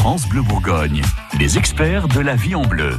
France Bleu Bourgogne, les experts de la vie en bleu.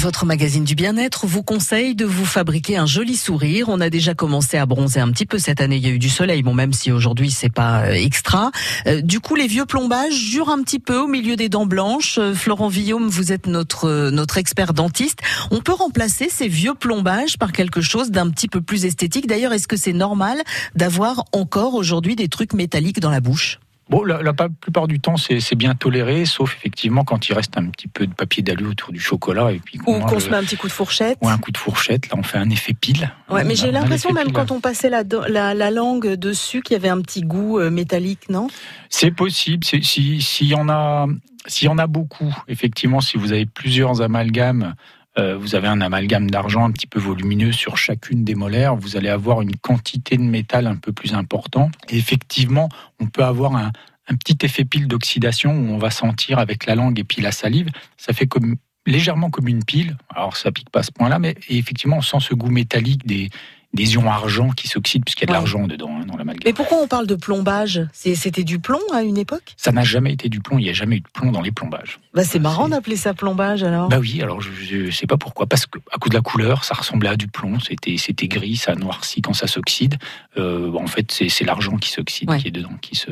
Votre magazine du bien-être vous conseille de vous fabriquer un joli sourire. On a déjà commencé à bronzer un petit peu cette année. Il y a eu du soleil, bon même si aujourd'hui c'est pas euh, extra. Euh, du coup, les vieux plombages jurent un petit peu au milieu des dents blanches. Euh, Florent Villaume, vous êtes notre notre expert dentiste. On peut remplacer ces vieux plombages par quelque chose d'un petit peu plus esthétique. D'ailleurs, est-ce que c'est normal d'avoir encore aujourd'hui des trucs métalliques dans la bouche? Bon, la, la, plupart du temps, c'est bien toléré, sauf effectivement quand il reste un petit peu de papier d'alu autour du chocolat. Et puis Ou qu'on se met un petit coup de fourchette. Ou un coup de fourchette, là on fait un effet pile. Ouais, mais j'ai l'impression même quand on passait la, la, la langue dessus qu'il y avait un petit goût euh, métallique, non? C'est possible, s'il si, si y en a... S'il y en a beaucoup, effectivement, si vous avez plusieurs amalgames euh, vous avez un amalgame d'argent un petit peu volumineux sur chacune des molaires, vous allez avoir une quantité de métal un peu plus important. Et effectivement, on peut avoir un, petit effet pile d'oxydation où on va sentir avec la langue et puis la salive, ça fait comme légèrement comme une pile. Alors ça pique pas à ce point-là, mais effectivement on sent ce goût métallique des, des ions argent qui s'oxydent, puisqu'il y a de l'argent dedans, hein, dans l'amalgame. Mais pourquoi on parle de plombage? C'était du plomb à une époque? Ça n'a jamais été du plomb, il n'y a jamais eu de plomb dans les plombages. Bah c'est marrant d'appeler ça plombage alors Bah oui, alors je ne sais pas pourquoi, parce qu'à cause de la couleur, ça ressemblait à du plomb, c'était gris, ça noircit quand ça s'oxyde. Euh, en fait, c'est l'argent qui s'oxyde, qui est dedans, qui se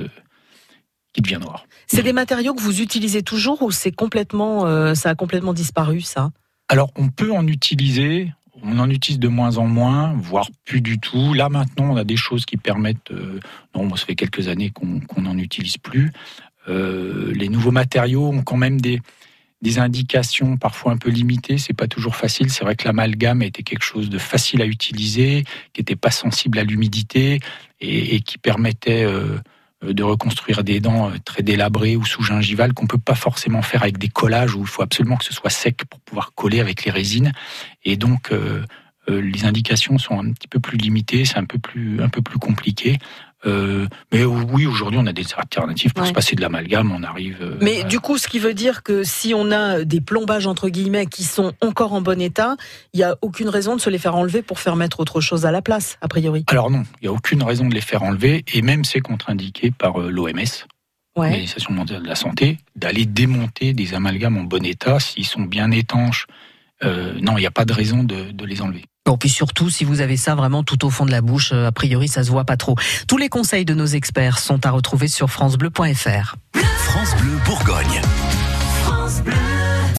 qui devient noir. C'est des matériaux que vous utilisez toujours ou c'est complètement, euh, ça a complètement disparu ça? Alors, on peut en utiliser, on en utilise de moins en moins, voire plus du tout. Là maintenant, on a des choses qui permettent. Euh, non, ça fait quelques années qu'on n'en utilise plus. Euh, les nouveaux matériaux ont quand même des, des indications parfois un peu limitées. C'est pas toujours facile. C'est vrai que l'amalgame était quelque chose de facile à utiliser, qui n'était pas sensible à l'humidité et, qui permettait euh, de reconstruire des dents euh, très délabrées ou sous-gingivales qu'on peut pas forcément faire avec des collages où il faut absolument que ce soit sec pour pouvoir coller avec les résines. Et donc, euh, les indications sont un petit peu plus limitées, c'est un peu plus, un peu plus compliqué. Euh, mais oui, aujourd'hui, on a des alternatives pour se passer de l'amalgame. On arrive. Euh, mais du coup, ce qui veut dire que si on a des plombages entre guillemets qui sont encore en bon état, il n'y a aucune raison de se les faire enlever pour faire mettre autre chose à la place, a priori. Alors non, il n'y a aucune raison de les faire enlever, et même c'est contre-indiqué par euh, l'OMS. L'Organisation mondiale de la santé, d'aller démonter des amalgames en bon état s'ils sont bien étanches. non, il n'y a pas de raison de les enlever. Bon, puis surtout, si vous avez ça vraiment tout au fond de la bouche, euh, a priori, ça se voit pas trop. Tous les conseils de nos experts sont à retrouver sur francebleu.fr. France Bleu Bourgogne.